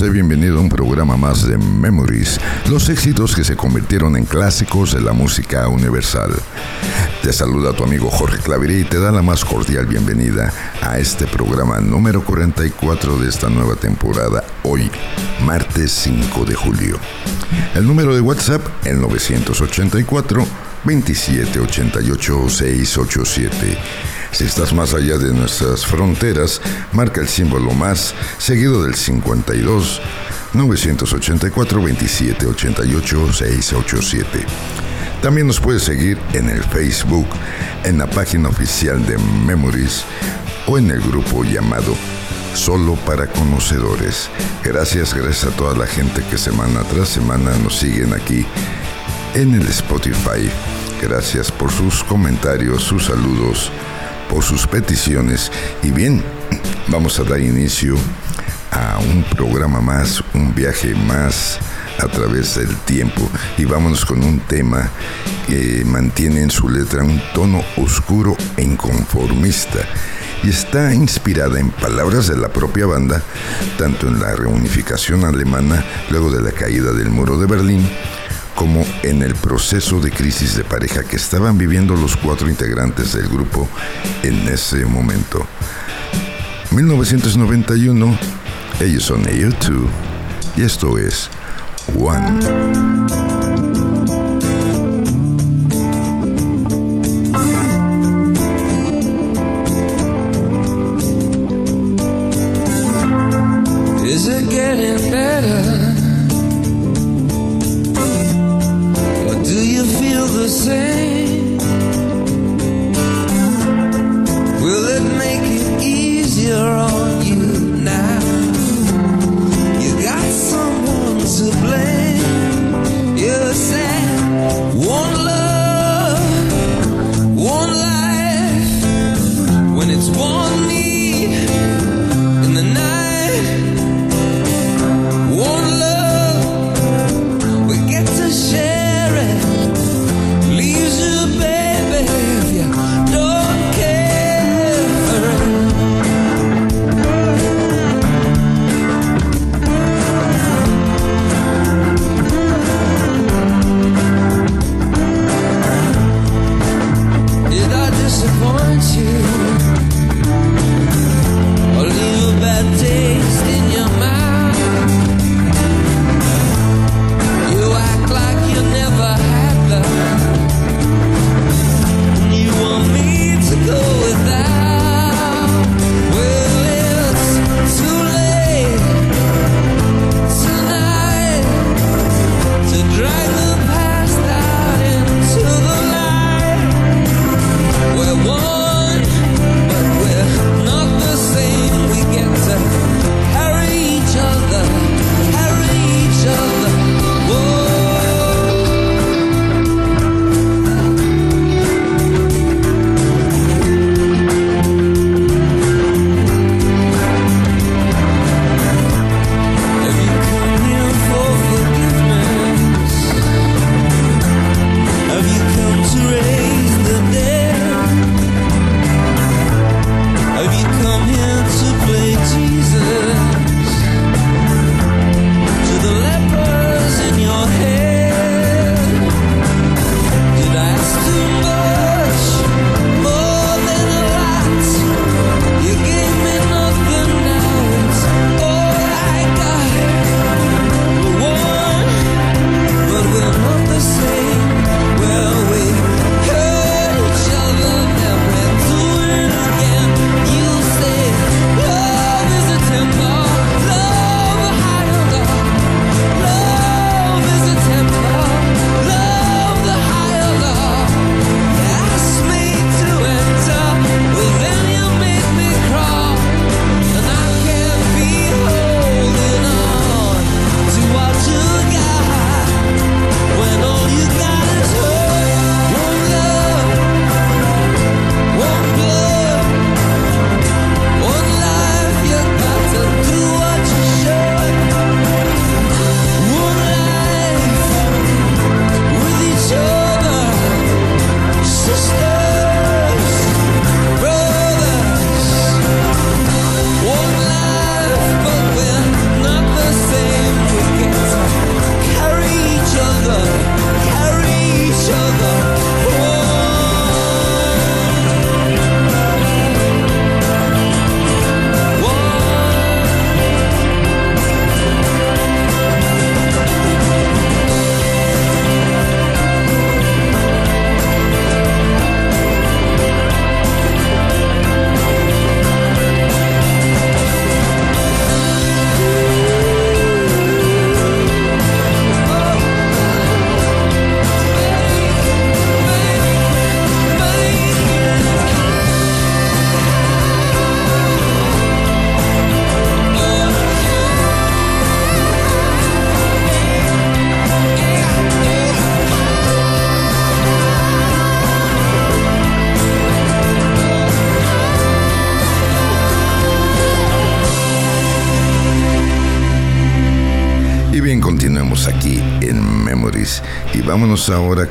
Bienvenido a un programa más de Memories, los éxitos que se convirtieron en clásicos de la música universal. Te saluda tu amigo Jorge Clavería y te da la más cordial bienvenida a este programa número 44 de esta nueva temporada, hoy, martes 5 de julio. El número de WhatsApp, el 984 2788 687. Si estás más allá de nuestras fronteras, marca el símbolo más, seguido del 52 984 27 88 687. También nos puedes seguir en el Facebook, en la página oficial de Memories o en el grupo llamado Solo para Conocedores. Gracias, gracias a toda la gente que semana tras semana nos siguen aquí en el Spotify. Gracias por sus comentarios, sus saludos por sus peticiones. Y bien, vamos a dar inicio a un programa más, un viaje más a través del tiempo. Y vámonos con un tema que mantiene en su letra un tono oscuro e inconformista. Y está inspirada en palabras de la propia banda, tanto en la reunificación alemana luego de la caída del muro de Berlín, como en el proceso de crisis de pareja que estaban viviendo los cuatro integrantes del grupo en ese momento. 1991, ellos son U2 y esto es One.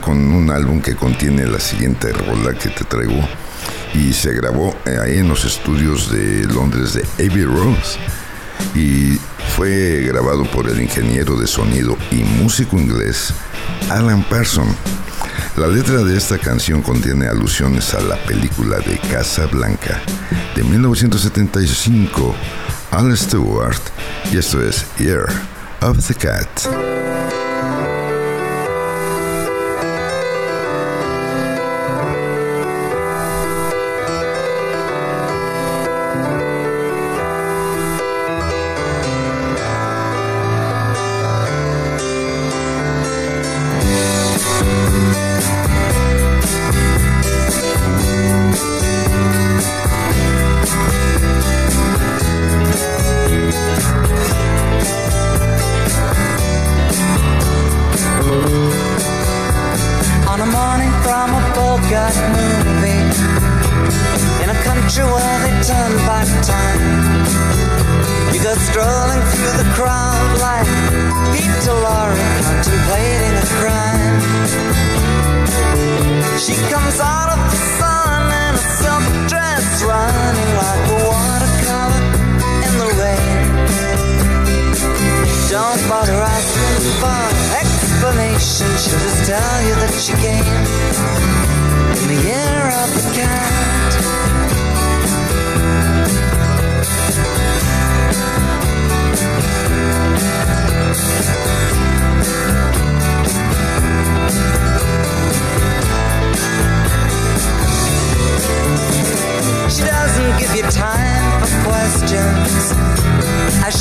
Con un álbum que contiene la siguiente rola que te traigo y se grabó eh, ahí en los estudios de Londres de Abbey Rose y fue grabado por el ingeniero de sonido y músico inglés Alan Parson. La letra de esta canción contiene alusiones a la película de Casa Blanca de 1975, Al Stewart, y esto es Year of the Cat.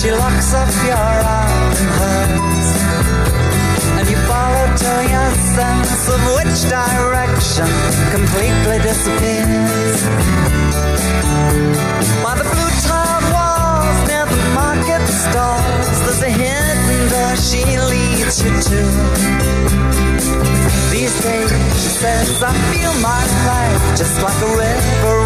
She locks up your eyes in hers. And you follow till your sense of which direction completely disappears. By the blue tiled walls near the market stalls, there's a hidden door she leads you to. These days, she says, I feel my life just like a river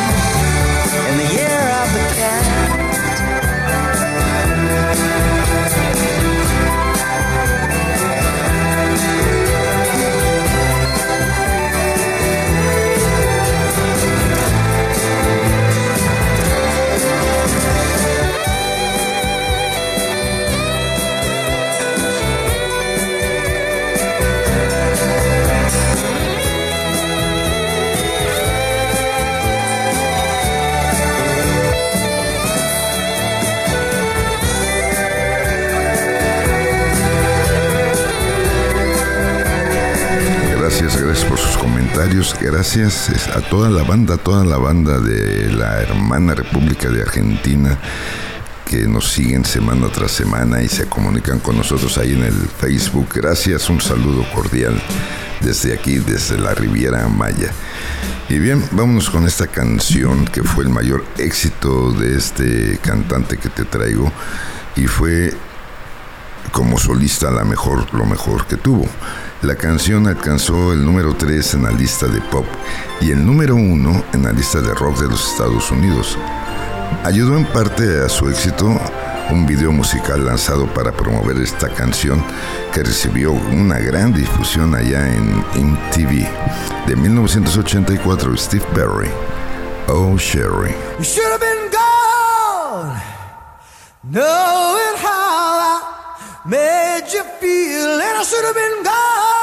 Por sus comentarios. Gracias a toda la banda, toda la banda de la hermana República de Argentina que nos siguen semana tras semana y se comunican con nosotros ahí en el Facebook. Gracias, un saludo cordial desde aquí, desde la Riviera Maya. Y bien, vámonos con esta canción que fue el mayor éxito de este cantante que te traigo y fue como solista la mejor, lo mejor que tuvo. La canción alcanzó el número 3 en la lista de pop y el número 1 en la lista de rock de los Estados Unidos. Ayudó en parte a su éxito un video musical lanzado para promover esta canción que recibió una gran difusión allá en MTV de 1984 Steve Perry. Oh Sherry. You should have been gone, made you feel, and I should have been gone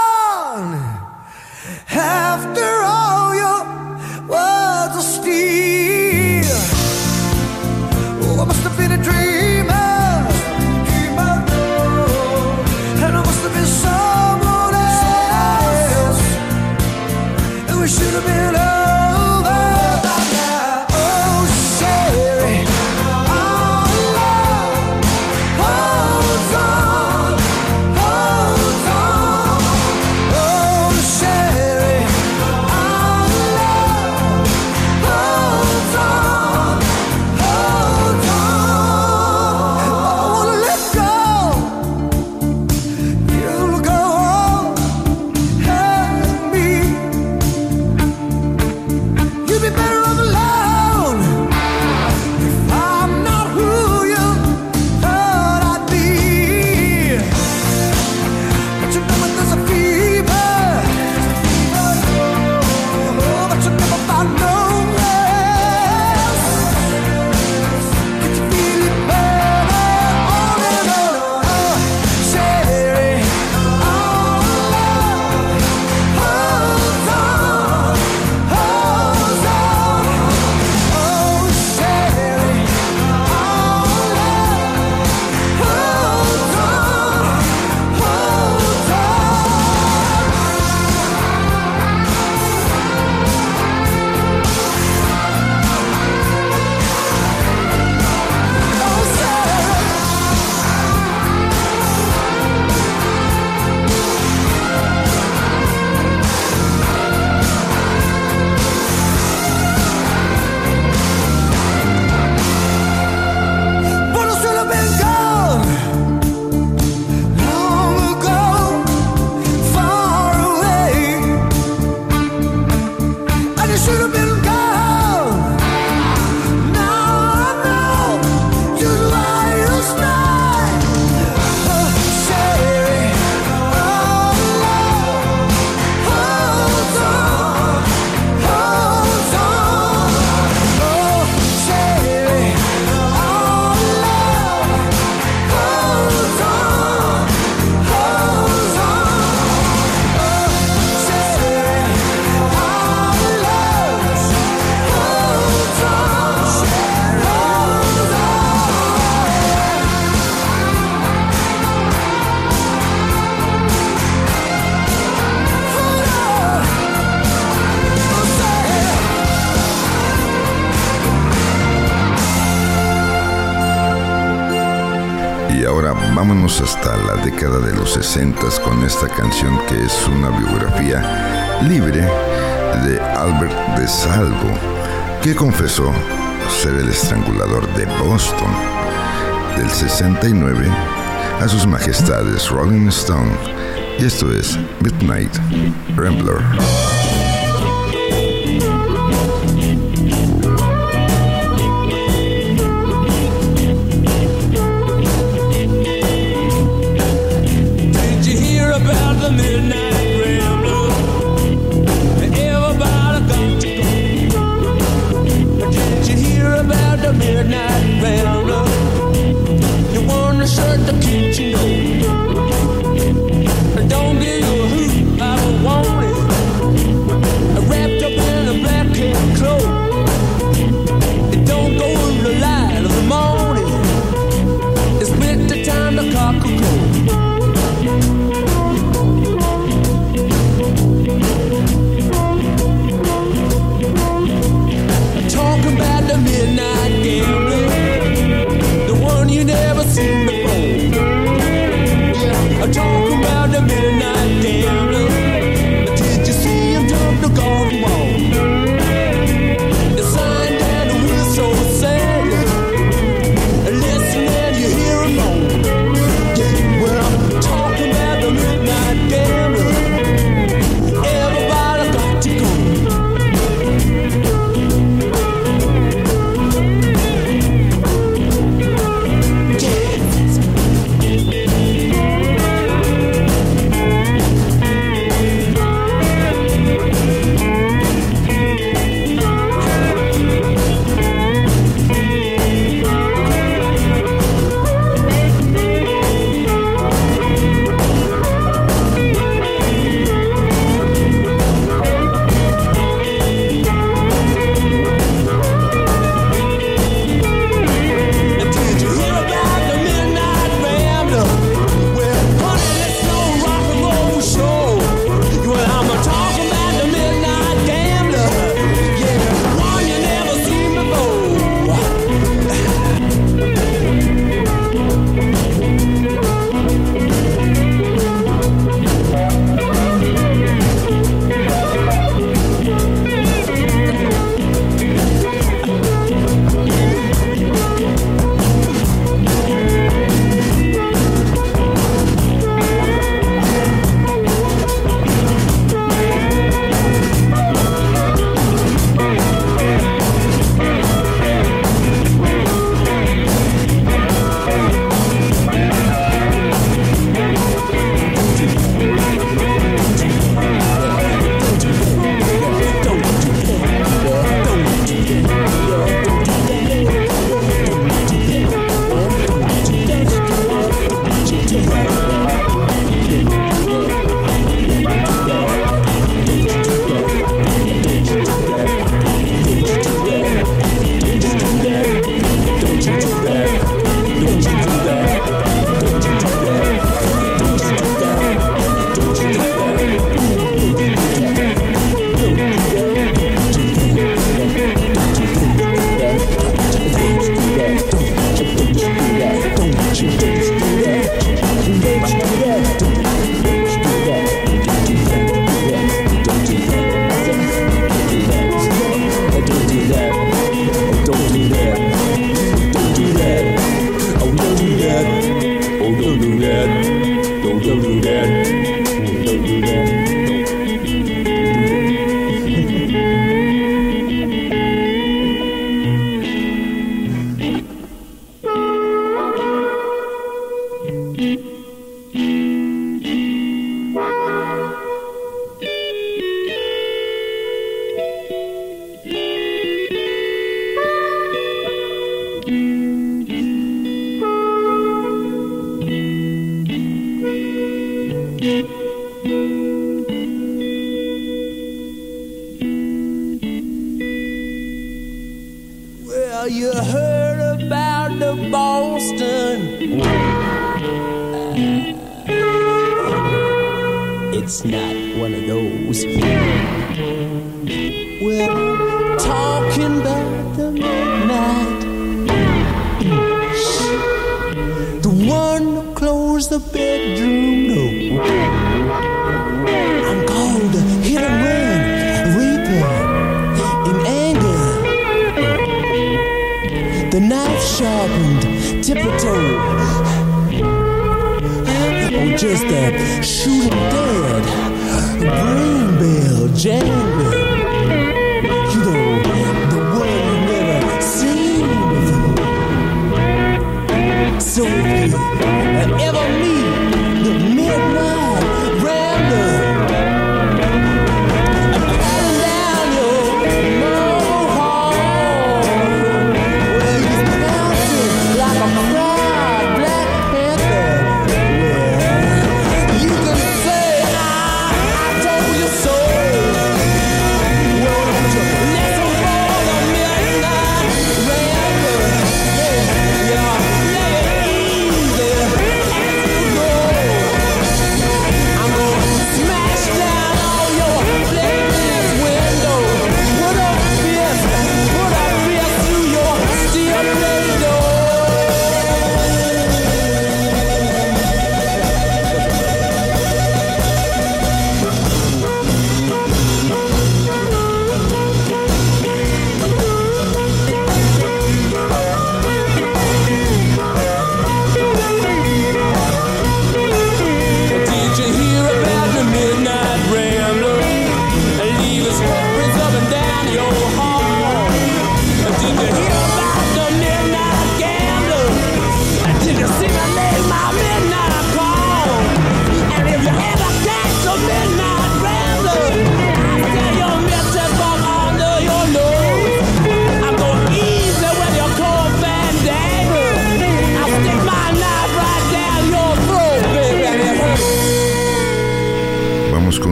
hasta la década de los 60 con esta canción que es una biografía libre de Albert de Salvo, que confesó ser el estrangulador de Boston del 69 a sus majestades Rolling Stone. Y esto es Midnight Rambler.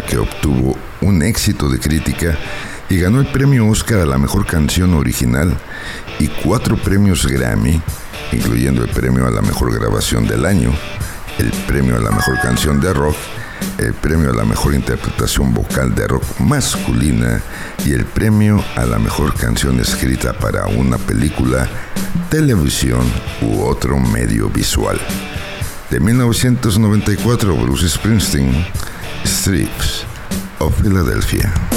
que obtuvo un éxito de crítica y ganó el premio Oscar a la mejor canción original y cuatro premios Grammy, incluyendo el premio a la mejor grabación del año, el premio a la mejor canción de rock, el premio a la mejor interpretación vocal de rock masculina y el premio a la mejor canción escrita para una película, televisión u otro medio visual. De 1994, Bruce Springsteen Strips of Philadelphia.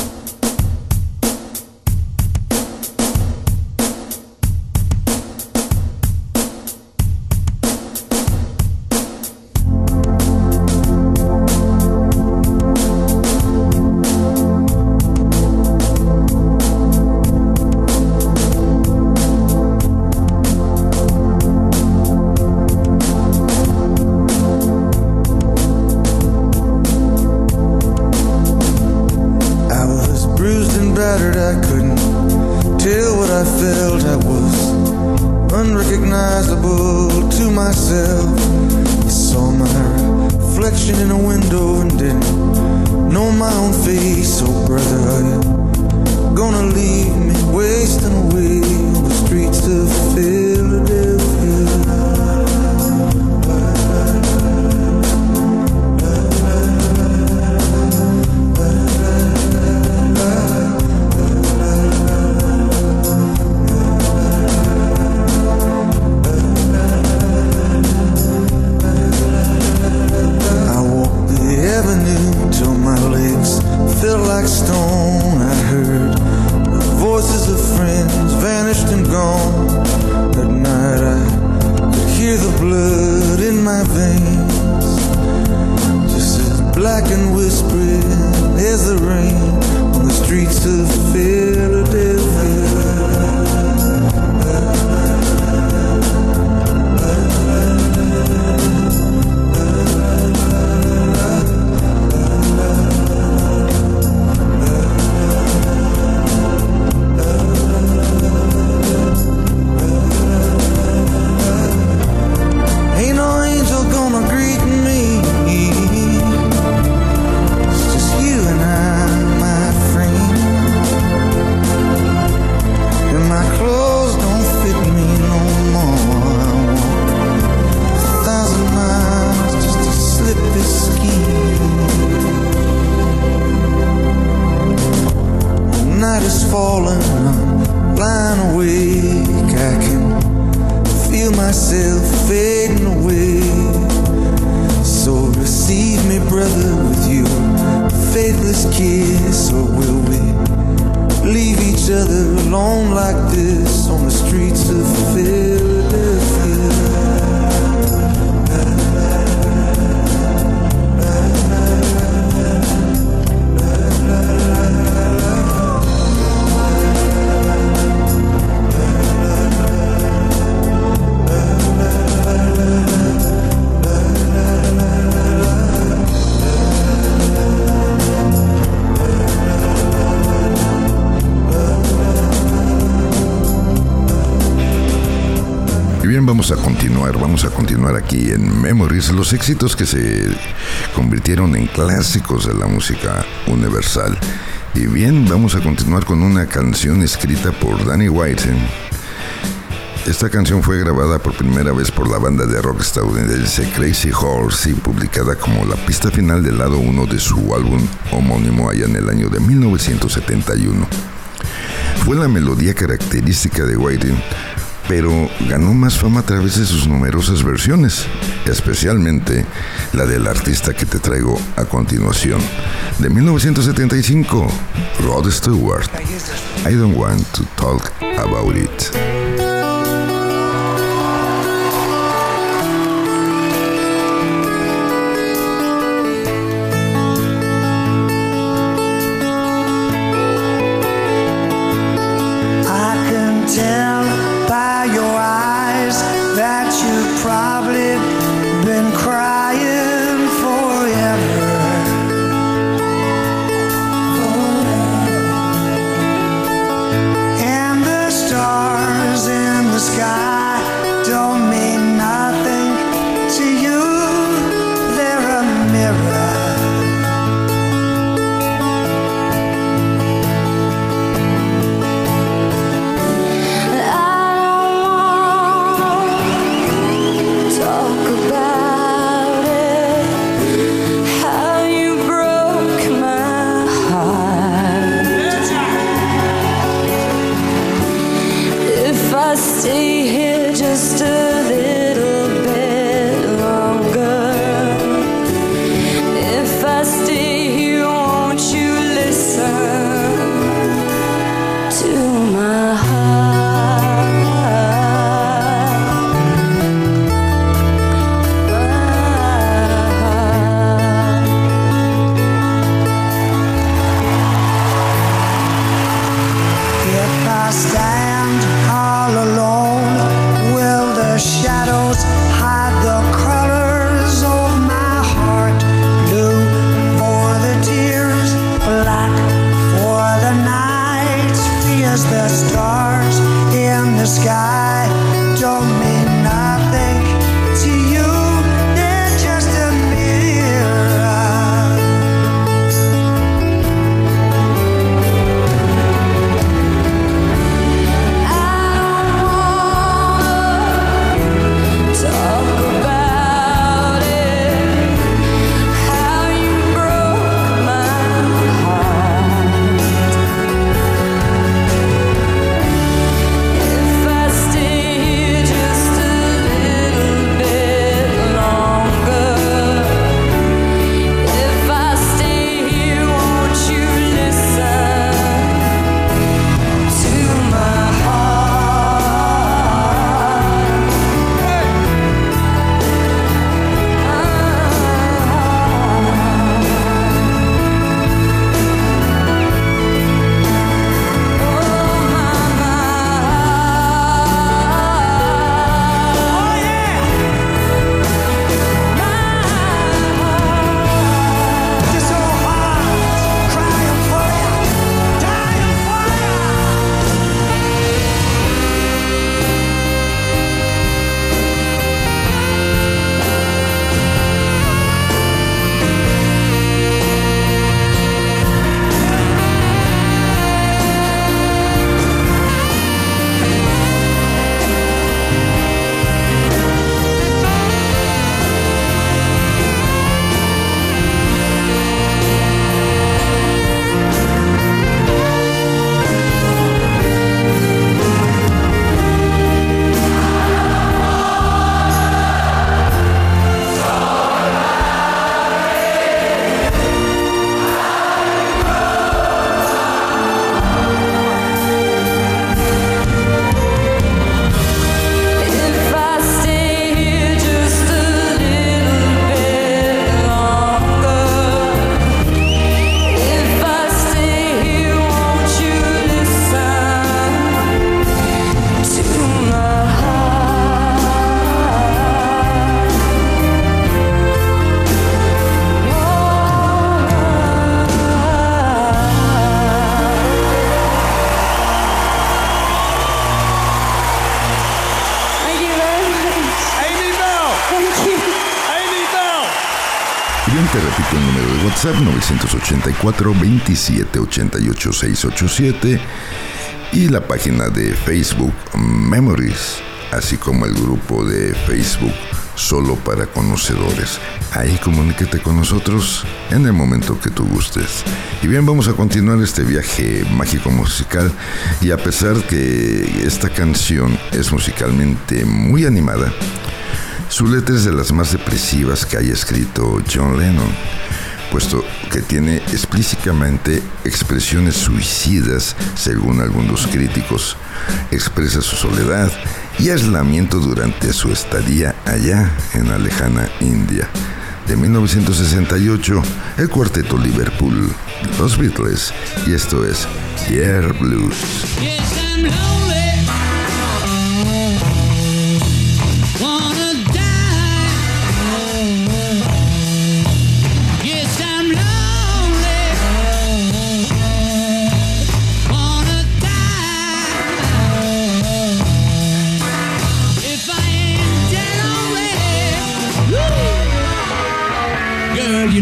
Continuar aquí en Memories, los éxitos que se convirtieron en clásicos de la música universal. Y bien, vamos a continuar con una canción escrita por Danny White. Esta canción fue grabada por primera vez por la banda de rock estadounidense Crazy Horse y publicada como la pista final del lado 1 de su álbum homónimo allá en el año de 1971. Fue la melodía característica de Whiting, pero ganó más fama a través de sus numerosas versiones, especialmente la del artista que te traigo a continuación, de 1975, Rod Stewart. I don't want to talk about it. WhatsApp 984 27 88 687 y la página de Facebook Memories, así como el grupo de Facebook Solo para Conocedores. Ahí comuníquete con nosotros en el momento que tú gustes. Y bien, vamos a continuar este viaje mágico musical y a pesar que esta canción es musicalmente muy animada, su letra es de las más depresivas que haya escrito John Lennon, puesto que tiene explícitamente expresiones suicidas, según algunos críticos. Expresa su soledad y aislamiento durante su estadía allá en la lejana India. De 1968, el cuarteto Liverpool, los Beatles, y esto es Air Blues.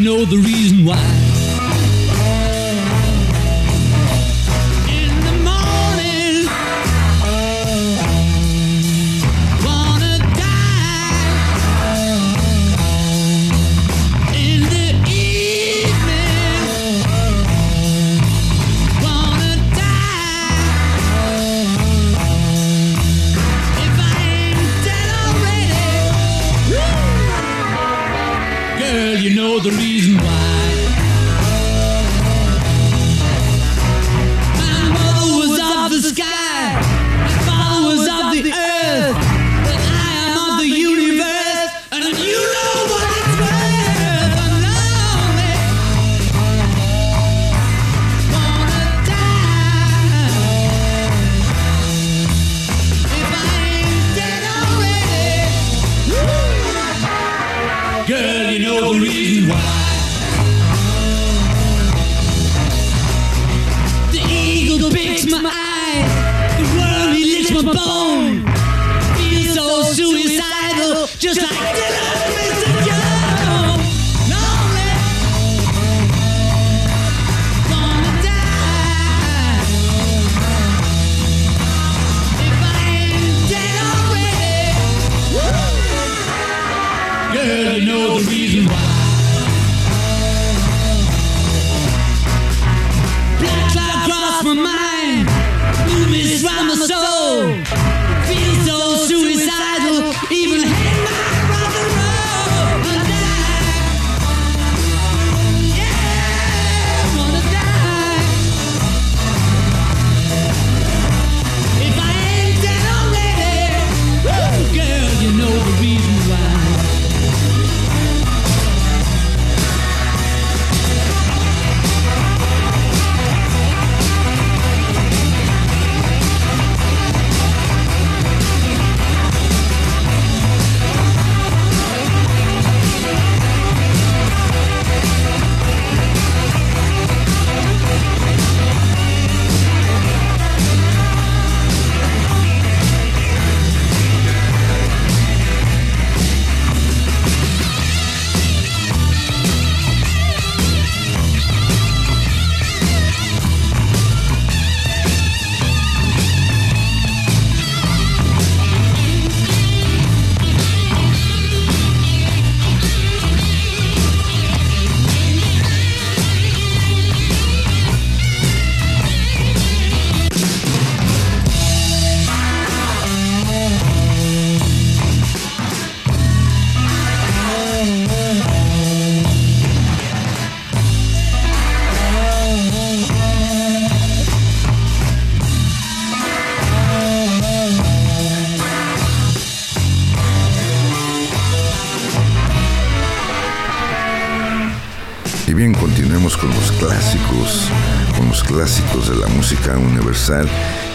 Know the reason why. In the morning,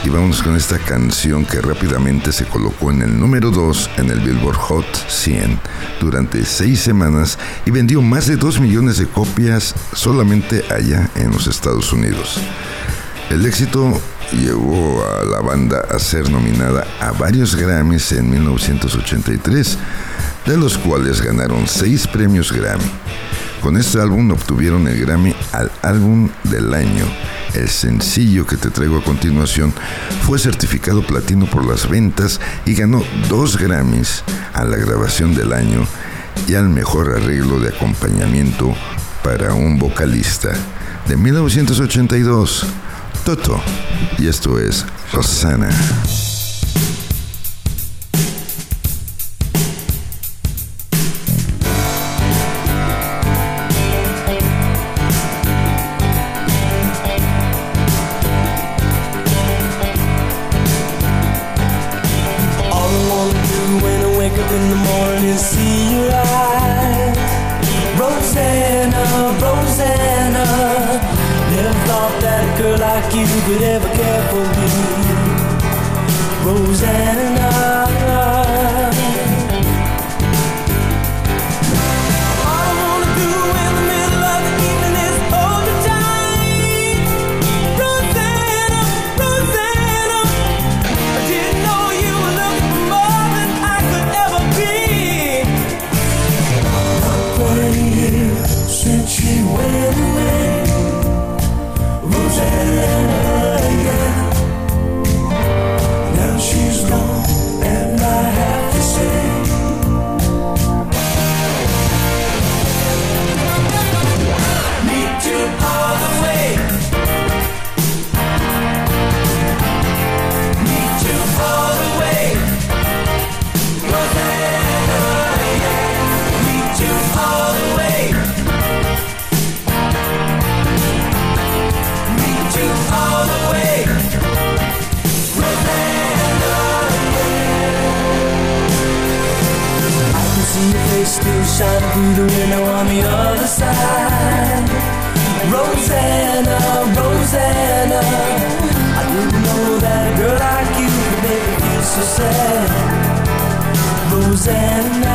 y vámonos con esta canción que rápidamente se colocó en el número 2 en el Billboard Hot 100 durante 6 semanas y vendió más de 2 millones de copias solamente allá en los Estados Unidos. El éxito llevó a la banda a ser nominada a varios Grammys en 1983, de los cuales ganaron 6 premios Grammy. Con este álbum obtuvieron el Grammy al álbum del año el sencillo que te traigo a continuación fue certificado platino por las ventas y ganó dos Grammys a la grabación del año y al mejor arreglo de acompañamiento para un vocalista de 1982, Toto, y esto es Rosana. through the window on the other side. Rosanna, Rosanna, I didn't know that a girl like you could make me feel so sad. Rosanna.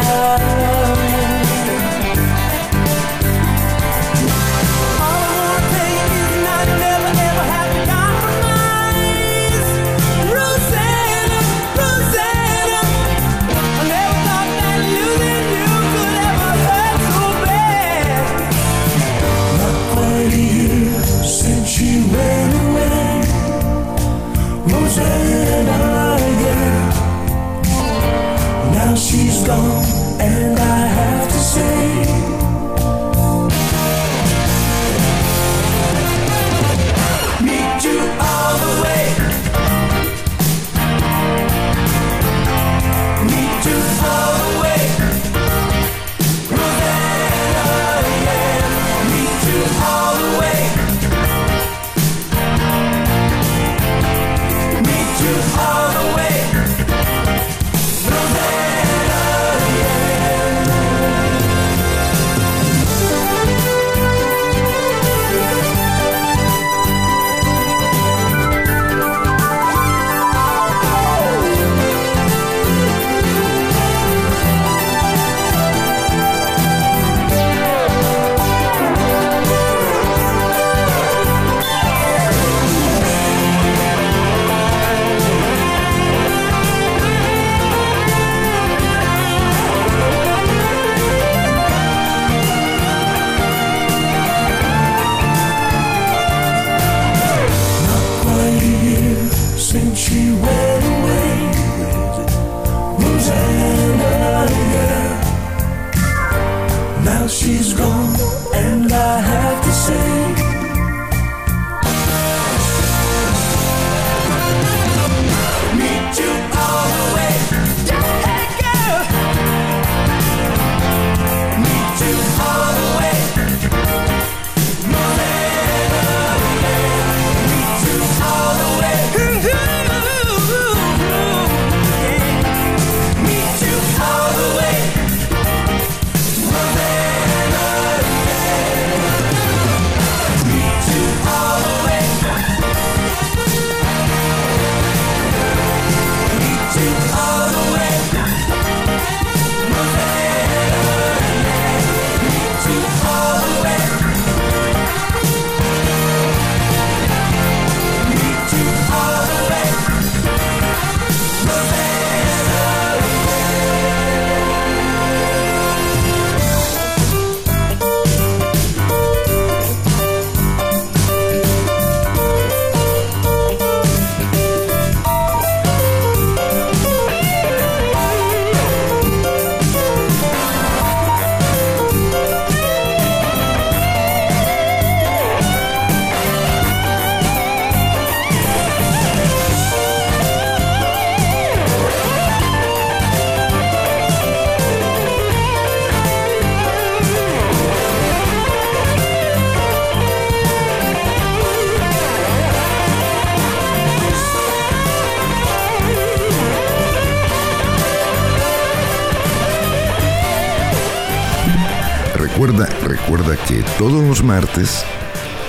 Todos los martes,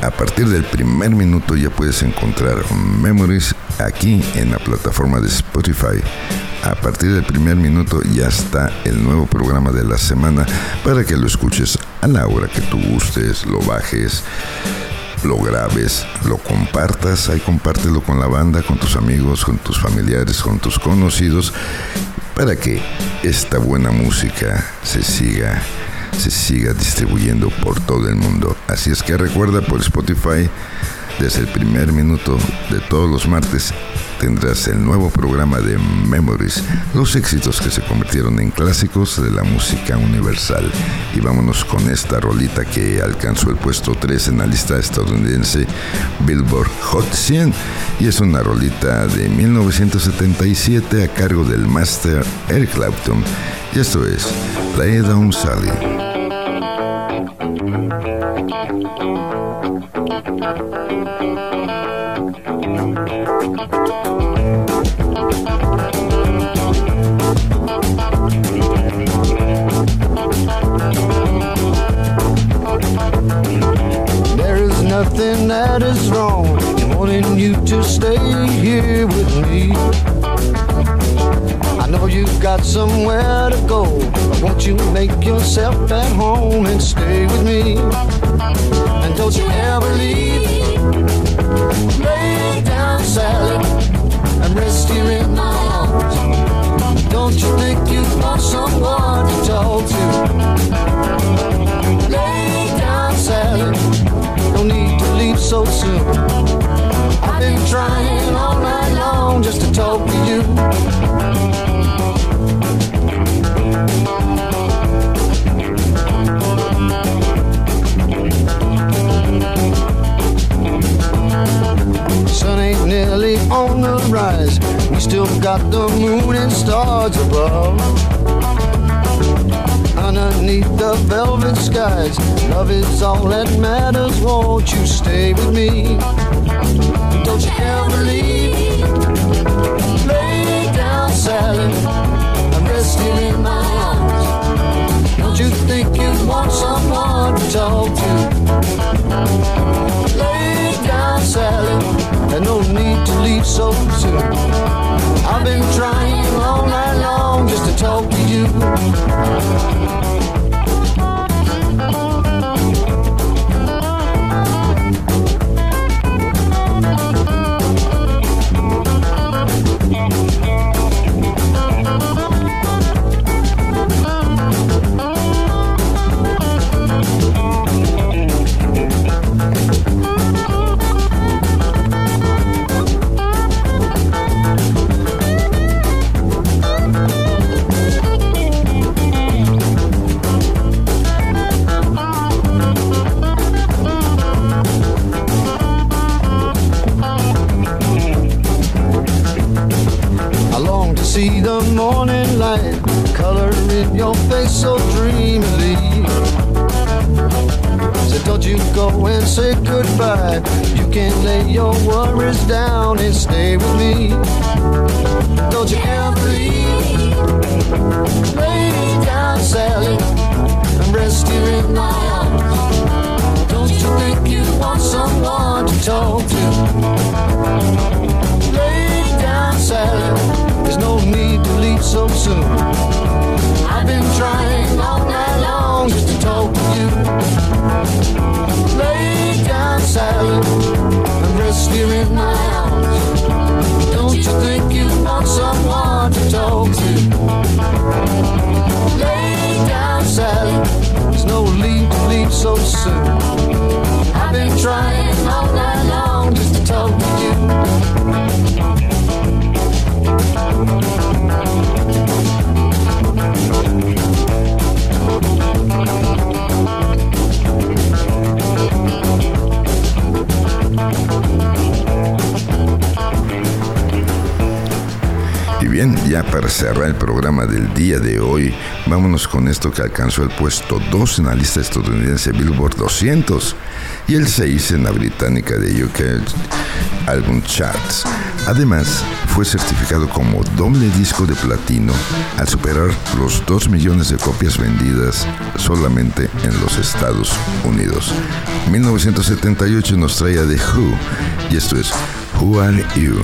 a partir del primer minuto ya puedes encontrar Memories aquí en la plataforma de Spotify. A partir del primer minuto ya está el nuevo programa de la semana para que lo escuches a la hora que tú gustes, lo bajes, lo grabes, lo compartas, ahí compártelo con la banda, con tus amigos, con tus familiares, con tus conocidos, para que esta buena música se siga se siga distribuyendo por todo el mundo. Así es que recuerda por Spotify, desde el primer minuto de todos los martes tendrás el nuevo programa de Memories, los éxitos que se convirtieron en clásicos de la música universal. Y vámonos con esta rolita que alcanzó el puesto 3 en la lista estadounidense Billboard Hot 100 y es una rolita de 1977 a cargo del master Eric Clapton. Y esto es Lay Down Sally. Nothing that is wrong in wanting you to stay here with me. I know you've got somewhere to go, but won't you make yourself at home and stay with me? Don't you ever leave. Lay down, Sally, and rest here in my arms. Don't you think you want someone to talk to? Lay down, Sally. No need to leave so soon. I've been trying all night long just to talk to you. On the rise. We still got the moon and stars above. Underneath the velvet skies, love is all that matters. Won't you stay with me? Don't you ever leave. Lay down, Sally, and rest here in my arms. Don't you think you want someone to talk to? I've been trying all night long just to talk to you. Lay down, Sally. There's no to leave so soon. I've been trying all night ya para cerrar el programa del día de hoy, vámonos con esto que alcanzó el puesto 2 en la lista estadounidense Billboard 200 y el 6 en la británica de UK Album Charts. Además, fue certificado como doble disco de platino al superar los 2 millones de copias vendidas solamente en los Estados Unidos. 1978 nos trae a The Who y esto es Who Are You?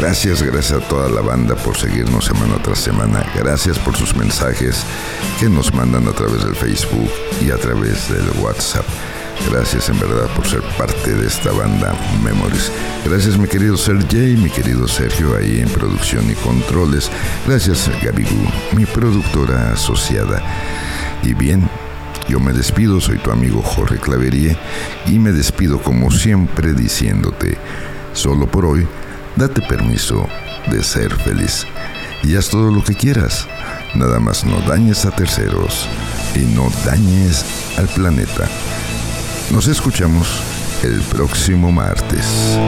Gracias, gracias a toda la banda por seguirnos semana tras semana. Gracias por sus mensajes que nos mandan a través del Facebook y a través del WhatsApp. Gracias en verdad por ser parte de esta banda Memories. Gracias mi querido Sergey, mi querido Sergio ahí en producción y controles. Gracias Gabigu, mi productora asociada. Y bien, yo me despido, soy tu amigo Jorge Claverie y me despido como siempre diciéndote, solo por hoy, date permiso de ser feliz y haz todo lo que quieras. Nada más no dañes a terceros y no dañes al planeta. Nos escuchamos el próximo martes.